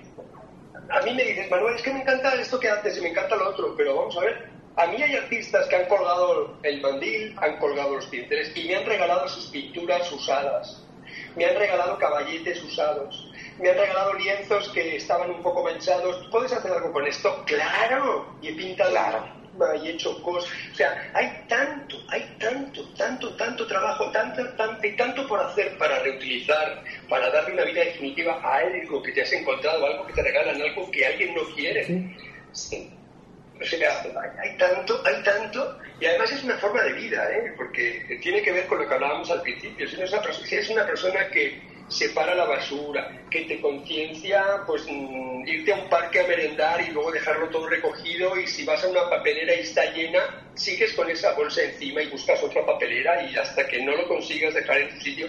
a mí me dices, Manuel, es que me encanta esto que haces y me encanta lo otro, pero vamos a ver, a mí hay artistas que han colgado el mandil, han colgado los tinteres y me han regalado sus pinturas usadas, me han regalado caballetes usados, me han regalado lienzos que estaban un poco manchados. ¿Puedes hacer algo con esto? ¡Claro! Y he pintado y he hecho cosas. O sea, hay tanto, hay tanto, tanto, tanto trabajo, tanto, tanto y tanto por hacer para reutilizar, para darle una vida definitiva a algo que te has encontrado, algo que te regalan, algo que alguien no quiere. Sí. sí. O sea, hay tanto, hay tanto, y además es una forma de vida, ¿eh? porque tiene que ver con lo que hablábamos al principio. Si eres una, si eres una persona que separa la basura, que te conciencia, pues mm, irte a un parque a merendar y luego dejarlo todo recogido y si vas a una papelera y está llena, sigues con esa bolsa encima y buscas otra papelera y hasta que no lo consigas dejar en tu sitio.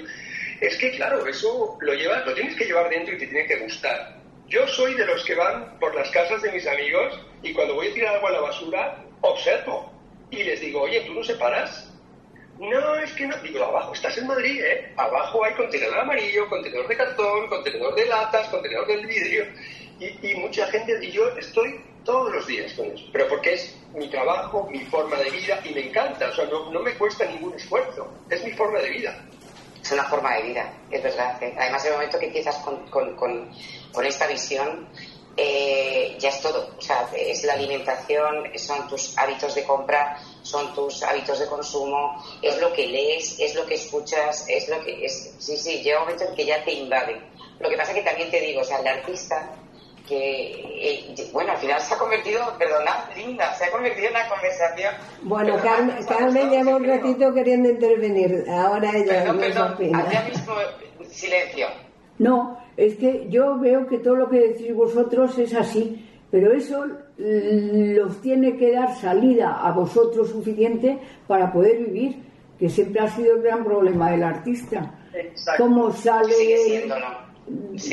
Es que claro, eso lo llevas, lo tienes que llevar dentro y te tiene que gustar. Yo soy de los que van por las casas de mis amigos y cuando voy a tirar algo a la basura, observo y les digo, oye, ¿tú no separas? No, es que no. Digo, abajo, estás en Madrid, ¿eh? Abajo hay contenedor amarillo, contenedor de cartón, contenedor de latas, contenedor del vidrio. Y, y, mucha gente, y yo estoy todos los días con eso. Pero porque es mi trabajo, mi forma de vida y me encanta. O sea, no, no me cuesta ningún esfuerzo. Es mi forma de vida. Es una forma de vida, es verdad. ¿eh? Además, el momento que empiezas con, con, con, con esta visión, eh, ya es todo. O sea, es la alimentación, son tus hábitos de compra, son tus hábitos de consumo, es lo que lees, es lo que escuchas, es lo que es. Sí, sí, llega un momento en que ya te invade. Lo que pasa es que también te digo, o sea, el artista que, eh, bueno, al final se ha convertido, perdonad, linda, se ha convertido en una conversación. Bueno, Carmen, Carmen lleva un ratito queriendo intervenir, ahora ella perdón, perdón, opina. mismo silencio. No, es que yo veo que todo lo que decís vosotros es así, pero eso los tiene que dar salida a vosotros suficiente para poder vivir, que siempre ha sido el gran problema del artista. Exacto. ¿Cómo sale,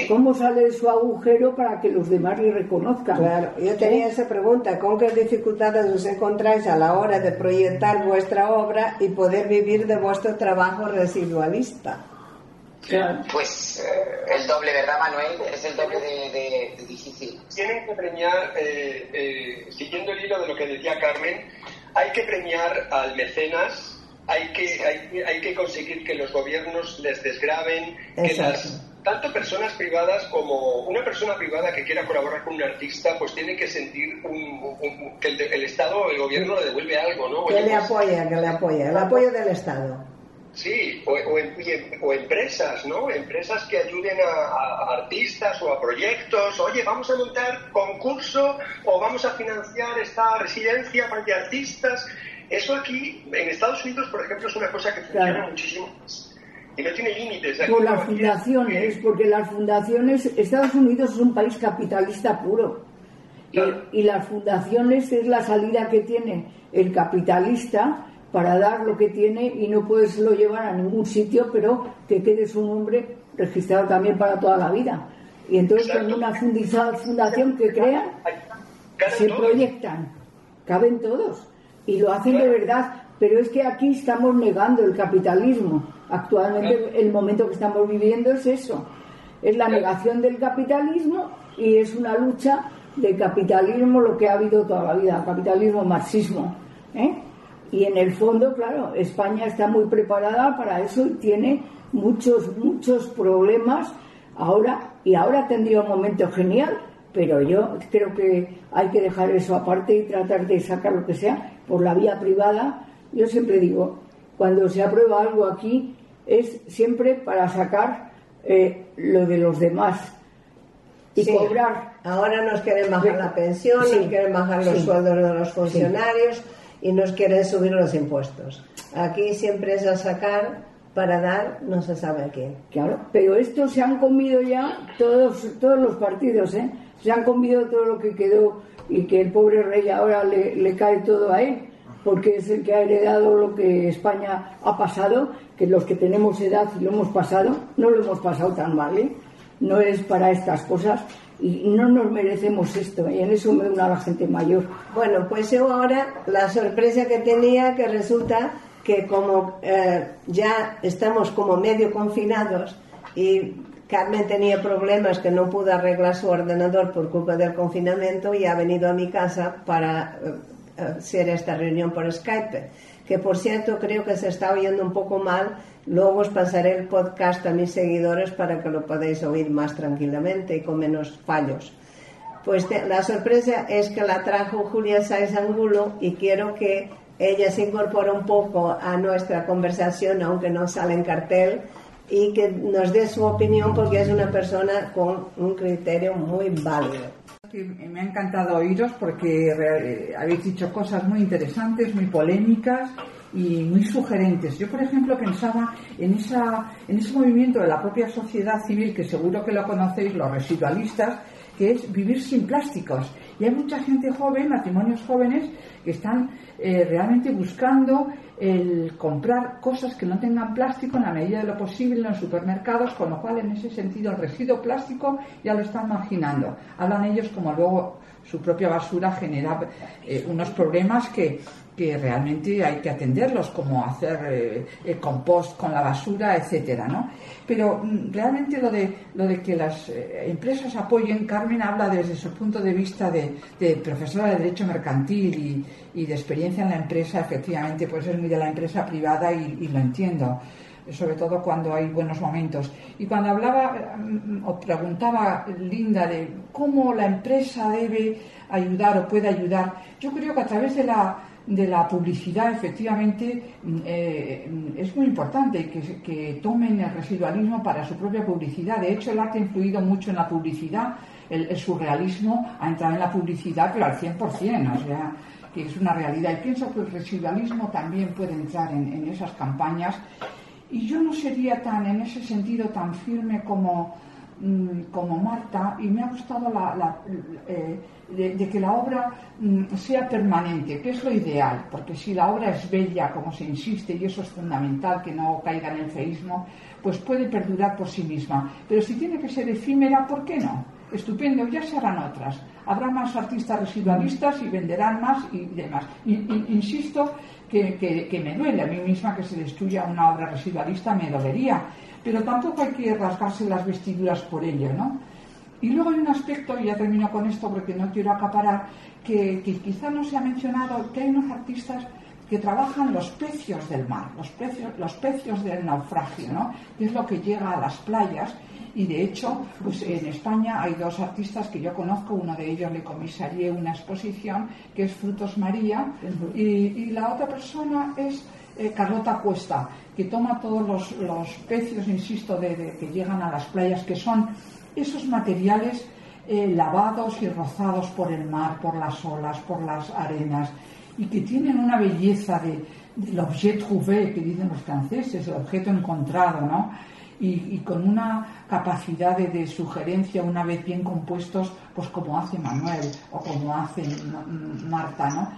¿Cómo sale de su agujero para que los demás le reconozcan? Claro, yo tenía esa pregunta, ¿con qué dificultades os encontráis a la hora de proyectar vuestra obra y poder vivir de vuestro trabajo residualista? Pues eh, el doble, ¿verdad, Manuel? Es el doble de, difícil. Tienen que premiar, eh, eh, siguiendo el hilo de lo que decía Carmen, hay que premiar al mecenas, hay que, hay, hay que conseguir que los gobiernos les desgraben, que las, tanto personas privadas como una persona privada que quiera colaborar con un artista, pues tiene que sentir que el, Estado el gobierno le devuelve algo, ¿no? Que le pues apoya, que le apoya, el apoyo del Estado. Sí, o, o, empresas, ¿no? Empresas que ayuden a, artistas o a proyectos. Oye, vamos a montar concurso o vamos a financiar esta residencia para artistas. Eso aquí, en Estados Unidos, por ejemplo, es una cosa que funciona muchísimo y no tiene límites. Por las fundaciones, porque las fundaciones, Estados Unidos es un país capitalista puro. Y, y, las fundaciones es la salida que tiene el capitalista para dar lo que tiene y no puedes lo llevar a ningún sitio, pero que quede su nombre registrado también para toda la vida. Y entonces con una fundación que crean, se proyectan, caben todos y lo hacen de verdad. Pero es que aquí estamos negando el capitalismo. Actualmente el momento que estamos viviendo es eso. Es la negación del capitalismo y es una lucha de capitalismo lo que ha habido toda la vida, capitalismo marxismo. ¿eh? Y en el fondo, claro, España está muy preparada para eso y tiene muchos, muchos problemas ahora, y ahora tendría un momento genial, pero yo creo que hay que dejar eso aparte y tratar de sacar lo que sea por la vía privada. Yo siempre digo, cuando se aprueba algo aquí, es siempre para sacar eh, lo de los demás y cobrar. Ahora nos quieren bajar la pensión, nos quieren bajar los sueldos de los funcionarios y nos quieren subir los impuestos. Aquí siempre es a sacar para dar no se sabe a quién. Claro, pero esto se han comido ya todos, todos los partidos, ¿eh? Se han comido todo lo que quedó y que el pobre rey ahora le, le cae todo a él, porque es el que ha heredado lo que España ha pasado, que los que tenemos edad y lo hemos pasado, no lo hemos pasado tan mal, ¿eh? No es para estas cosas y no nos merecemos esto y en eso me una la gente mayor. Bueno, pues yo ahora la sorpresa que tenía que resulta que como eh, ya estamos como medio confinados y Carmen tenía problemas que no pudo arreglar su ordenador por culpa del confinamiento y ha venido a mi casa para eh, hacer esta reunión por Skype, que por cierto creo que se está oyendo un poco mal Luego os pasaré el podcast a mis seguidores para que lo podáis oír más tranquilamente y con menos fallos. Pues la sorpresa es que la trajo Julia Sáez Angulo y quiero que ella se incorpore un poco a nuestra conversación, aunque no sale en cartel, y que nos dé su opinión porque es una persona con un criterio muy válido. Me ha encantado oíros porque eh, habéis dicho cosas muy interesantes, muy polémicas y muy sugerentes. Yo, por ejemplo, pensaba en, esa, en ese movimiento de la propia sociedad civil, que seguro que lo conocéis, los residualistas, que es vivir sin plásticos. Y hay mucha gente joven, matrimonios jóvenes, que están eh, realmente buscando el comprar cosas que no tengan plástico en la medida de lo posible en los supermercados, con lo cual en ese sentido el residuo plástico ya lo están marginando. Hablan ellos como luego su propia basura genera eh, unos problemas que, que realmente hay que atenderlos, como hacer eh, el compost con la basura, etcétera, ¿no? Pero mm, realmente lo de lo de que las eh, empresas apoyen, Carmen habla desde su punto de vista de, profesora de derecho mercantil y, de experiencia en la empresa, efectivamente, pues es muy de la empresa privada y, lo entiendo sobre todo cuando hay buenos momentos. Y cuando hablaba mm, o preguntaba Linda de cómo la empresa debe ayudar o puede ayudar, yo creo que a través de la de la publicidad, efectivamente, mm, eh, es muy importante que, tomen el residualismo para su propia publicidad. De hecho, el arte ha influido mucho en la publicidad el, surrealismo ha entrado en la publicidad, pero al 100%, o sea, que es una realidad. Y pienso que el residualismo también puede entrar en, esas campañas. Y yo no sería tan, en ese sentido, tan firme como, mm, como Marta, y me ha gustado la, eh, de, que la obra mm, sea permanente, que es lo ideal, porque si la obra es bella, como se insiste, y eso es fundamental, que no caiga en el feísmo, pues puede perdurar por sí misma. Pero si tiene que ser efímera, ¿por qué no? Estupendo, ya se harán otras. Habrá más artistas residualistas y venderán más y demás. insisto que, me duele a mí misma que se destruya una obra residualista, me dolería. Pero tampoco hay que rasgarse las vestiduras por ello, ¿no? Y luego hay un aspecto, y ya termino con esto porque no quiero acaparar, que, que quizá no se ha mencionado, que hay unos artistas que trabajan los pecios del mar, los pecios, los del naufragio, ¿no? que es lo que llega a las playas. Y de hecho, pues en España hay dos artistas que yo conozco, uno de ellos le comisarié una exposición que es Frutos María, y, la otra persona es eh, Carlota Cuesta, que toma todos los, pecios, insisto, de, que llegan a las playas, que son esos materiales eh, lavados y rozados por el mar, por las olas, por las arenas, y que tienen una belleza de, l'objet trouvé, que dicen los franceses, el objeto encontrado, ¿no? Y, con una capacidad de, sugerencia, una vez bien compuestos, pues como hace Manuel o como hace Marta, ¿no?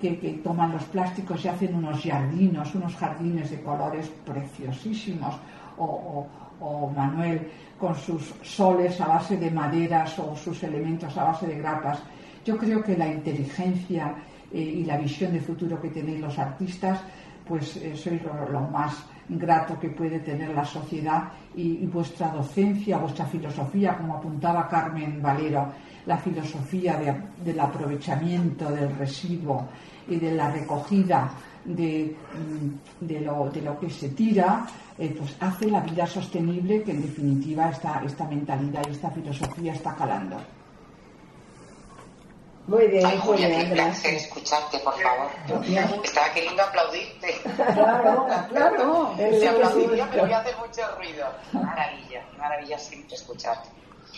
Que, toman los plásticos y hacen unos jardinos, unos jardines de colores preciosísimos, o, o Manuel con sus soles a base de maderas o sus elementos a base de grapas. Yo creo que la inteligencia eh, y la visión de futuro que tenéis los artistas, pues eh, sois lo, más grato que puede tener la sociedad y, vuestra docencia, vuestra filosofía, como apuntaba Carmen Valero, la filosofía del aprovechamiento del residuo y de la recogida de, mm, de, lo, de lo, que se tira, eh, pues hace la vida sostenible que en definitiva esta, esta mentalidad y esta filosofía está calando. Muy bien, Ay, Julia, qué placer escucharte, por favor. Estaba queriendo aplaudirte. Claro, claro. Se aplaudiría, pero voy a hacer mucho ruido. Maravilla, maravilla siempre escucharte.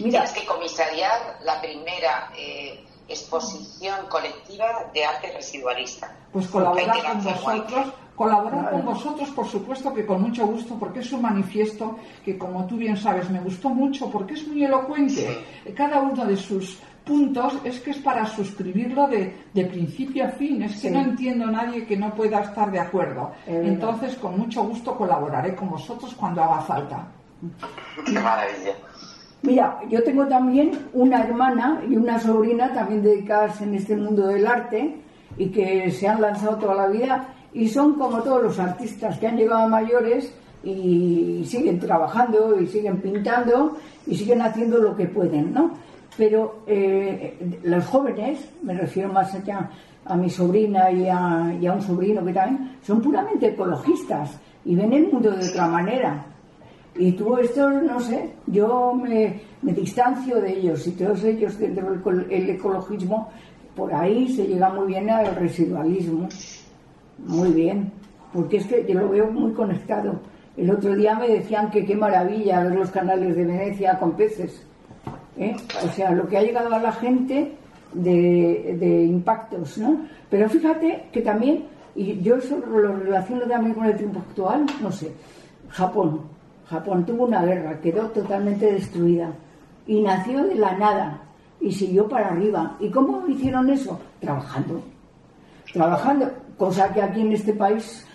Mira. Tienes que comisariar la primera eh, exposición colectiva de arte residualista. Pues colaborar con vosotros, colaborar con vosotros, por supuesto que con mucho gusto, porque es un manifiesto que, como tú bien sabes, me gustó mucho, porque es muy elocuente. Cada uno de sus puntos es que es para suscribirlo de, principio a fin. Es que no entiendo a nadie que no pueda estar de acuerdo. Entonces, con mucho gusto colaboraré con vosotros cuando haga falta. Qué maravilla. Mira, yo tengo también una hermana y una sobrina también dedicadas en este mundo del arte y que se han lanzado toda la vida y son como todos los artistas que han llegado a mayores y siguen trabajando y siguen pintando y siguen haciendo lo que pueden, ¿no? Pero eh, los jóvenes, me refiero más allá a mi sobrina y a, un sobrino que también, son puramente ecologistas y ven el mundo de otra manera. Y tú esto, no sé, yo me, distancio de ellos y todos ellos dentro del ecologismo, por ahí se llega muy bien al residualismo. Muy bien, porque es que yo lo veo muy conectado. El otro día me decían que qué maravilla ver los canales de Venecia con peces ¿eh? O sea, lo que ha llegado a la gente de, impactos, ¿no? Pero fíjate que también, y yo eso lo relaciono también con el tiempo actual, no sé, Japón. Japón tuvo una guerra, quedó totalmente destruida y nació de la nada y siguió para arriba. ¿Y cómo hicieron eso? Trabajando. Trabajando, cosa que aquí en este país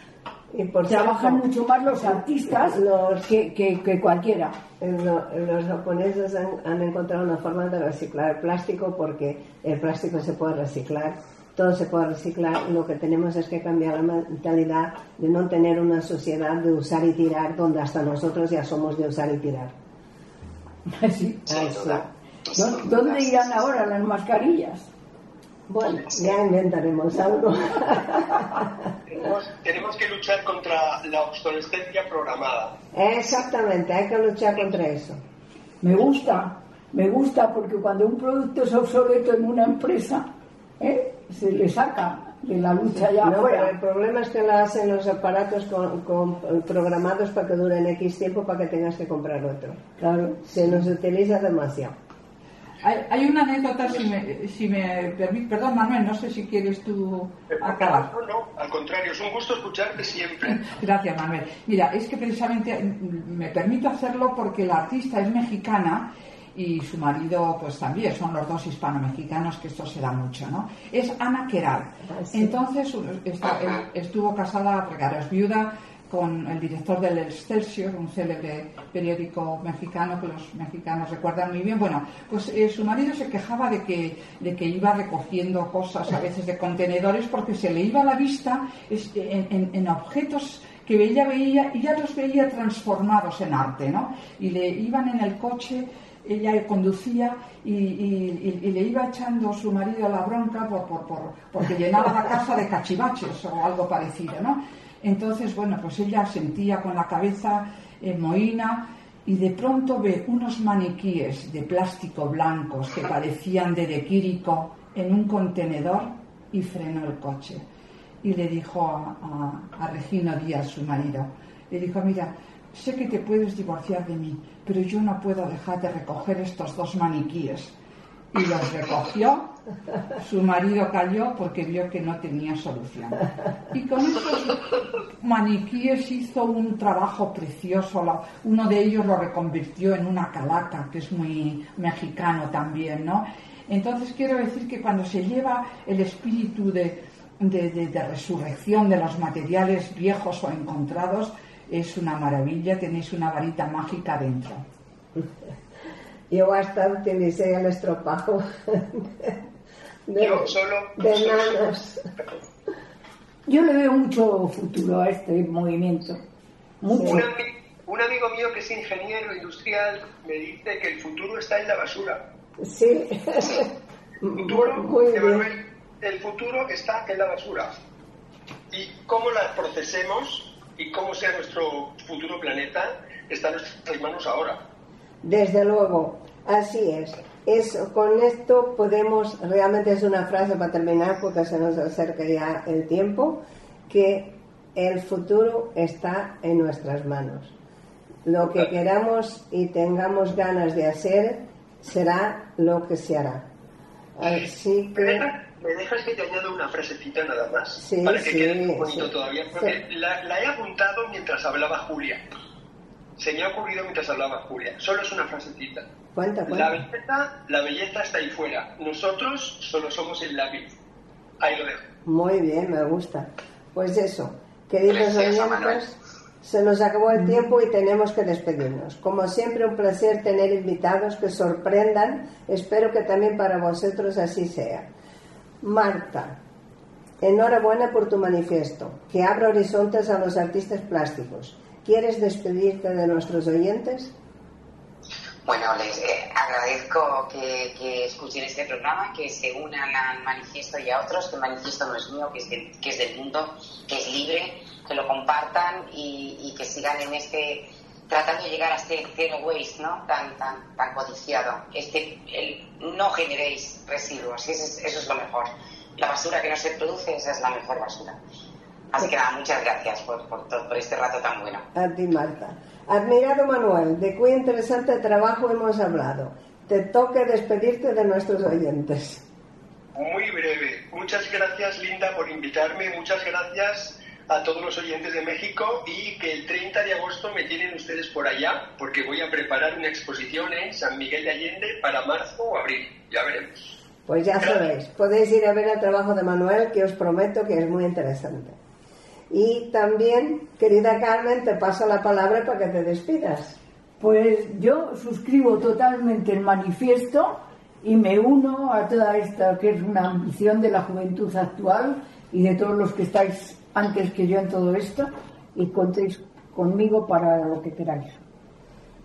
trabajan mucho más los artistas los, que, que, cualquiera. los japoneses han, encontrado una forma de reciclar plástico porque el plástico se puede reciclar, todo se puede reciclar. Lo que tenemos es que cambiar la mentalidad de no tener una sociedad de usar y tirar donde hasta nosotros ya somos de usar y tirar. Sí, ¿Dónde irán ahora las mascarillas? Bueno, ya inventaremos algo. tenemos, que luchar contra la obsolescencia programada. Exactamente, hay que luchar contra eso. Me gusta, me gusta porque cuando un producto es obsoleto en una empresa, ¿eh? se le saca de la lucha ya no, el problema es que lo hacen los aparatos con, programados para que duren X tiempo para que tengas que comprar otro. Claro. Se nos utiliza demasiado. Hay, una anécdota, si me, si me permite, perdón Manuel, no sé si quieres tú acabar. No, no, al contrario, es un gusto escucharte siempre. Gracias Manuel. Mira, es que precisamente me permito hacerlo porque la artista es mexicana y su marido pues también, son los dos hispano-mexicanos, que esto se da mucho, ¿no? Es Ana Queral. Ah, Entonces estuvo casada, porque ahora es viuda, con el director del Excelsior, un célebre periódico mexicano que los mexicanos recuerdan muy bien. Bueno, pues eh, su marido se quejaba de que, de que iba recogiendo cosas a veces de contenedores porque se le iba la vista en, en, objetos que ella veía y ya los veía transformados en arte, ¿no? Y le iban en el coche ella conducía y, y, le iba echando su marido la bronca por, por, por, porque llenaba la casa de cachivaches o algo parecido, ¿no? Entonces, bueno, pues ella sentía con la cabeza en mohina y de pronto ve unos maniquíes de plástico blancos que parecían de dequírico en un contenedor y frenó el coche. Y le dijo a, a, Regina Díaz, su marido, le dijo, mira, sé que te puedes divorciar de mí, pero yo no puedo dejar de recoger estos dos maniquíes y los recogió. Su marido cayó porque vio que no tenía solución. Y con esos maniquíes hizo un trabajo precioso. Uno de ellos lo reconvirtió en una calaca, que es muy mexicano también, ¿no? Entonces quiero decir que cuando se lleva el espíritu de, de resurrección de los materiales viejos o encontrados, es una maravilla, tenéis una varita mágica dentro. Yo hasta utilicé el estropajo de, Yo solo, nanas. Yo le veo mucho futuro a este movimiento. Un, amigo mío que es ingeniero industrial me dice que el futuro está en la basura. Sí. El futuro, el futuro está en la basura. Y cómo la procesemos y cómo sea nuestro futuro planeta está en nuestras manos ahora. Desde luego, así es. Es. Con esto podemos, realmente es una frase para terminar porque se nos acerca ya el tiempo, que el futuro está en nuestras manos. Lo que queramos y tengamos ganas de hacer será lo que se hará. Así que... ¿Me dejas que te añado una frasecita nada más? Sí, para que sí, quede bonito todavía. Porque la, la, he apuntado mientras hablaba Julia se me ha ocurrido mientras hablaba Julia. Solo es una frasecita. Cuenta, La belleza, la belleza está ahí fuera. Nosotros solo somos el lápiz. Ahí lo dejo. Muy bien, me gusta. Pues eso, queridos oyentes, se nos acabó el tiempo y tenemos que despedirnos. Como siempre, un placer tener invitados que sorprendan. Espero que también para vosotros así sea. Marta, enhorabuena por tu manifiesto, que abra horizontes a los artistas plásticos ¿Quieres despedirte de nuestros oyentes? Bueno, les eh, agradezco que, escuchen este programa, que se unan al manifiesto y a otros, que el manifiesto no es mío, que es, que es del mundo, que es libre, que lo compartan y, que sigan en este tratando de llegar a este zero waste, ¿no? Tan, tan, tan codiciado. Este, el, no generéis residuos, eso eso es lo mejor. La basura que no se produce, esa es la mejor basura. Así que nada, muchas gracias por, por, por este rato tan bueno. A ti, Marta. Admirado Manuel, de cuál interesante trabajo hemos hablado. Te toca despedirte de nuestros oyentes. Muy breve. Muchas gracias, Linda, por invitarme. Muchas gracias a todos los oyentes de México y que el 30 de agosto me tienen ustedes por allá porque voy a preparar una exposición en San Miguel de Allende para marzo o abril. Ya veremos. Pues ya sabéis, podéis ir a ver el trabajo de Manuel que os prometo que es muy interesante. Y también, querida Carmen, te paso la palabra para que te despidas. Pues yo suscribo totalmente el manifiesto y me uno a toda esta que es una ambición de la juventud actual y de todos los que estáis antes que yo en todo esto y contéis conmigo para lo que queráis.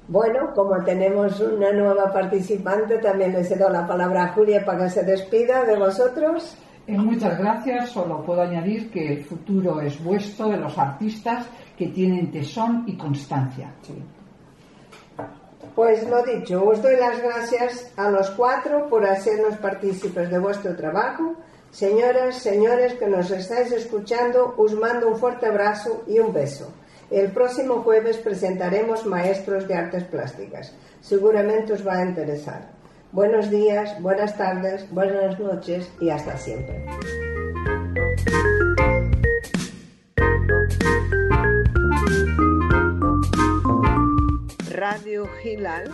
Bueno, como tenemos una nueva participante, también le cedo la palabra a Julia para que se despida de vosotros. Eh, muchas gracias. Solo puedo añadir que el futuro es vuestro, de los artistas que tienen tesón y constancia. Pues lo dicho, os doy las gracias a los cuatro por hacernos partícipes de vuestro trabajo. Señoras, señores que nos estáis escuchando, os mando un fuerte abrazo y un beso. El próximo jueves presentaremos Maestros de Artes Plásticas. Seguramente os va a interesar. Buenos días, buenas tardes, buenas noches y hasta siempre. Radio Gilal,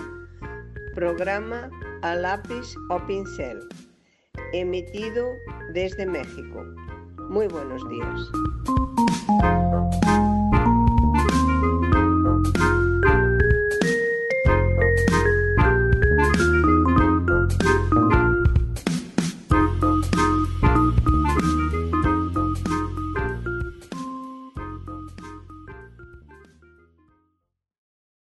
programa a lápiz o pincel, emitido desde México. Muy buenos días.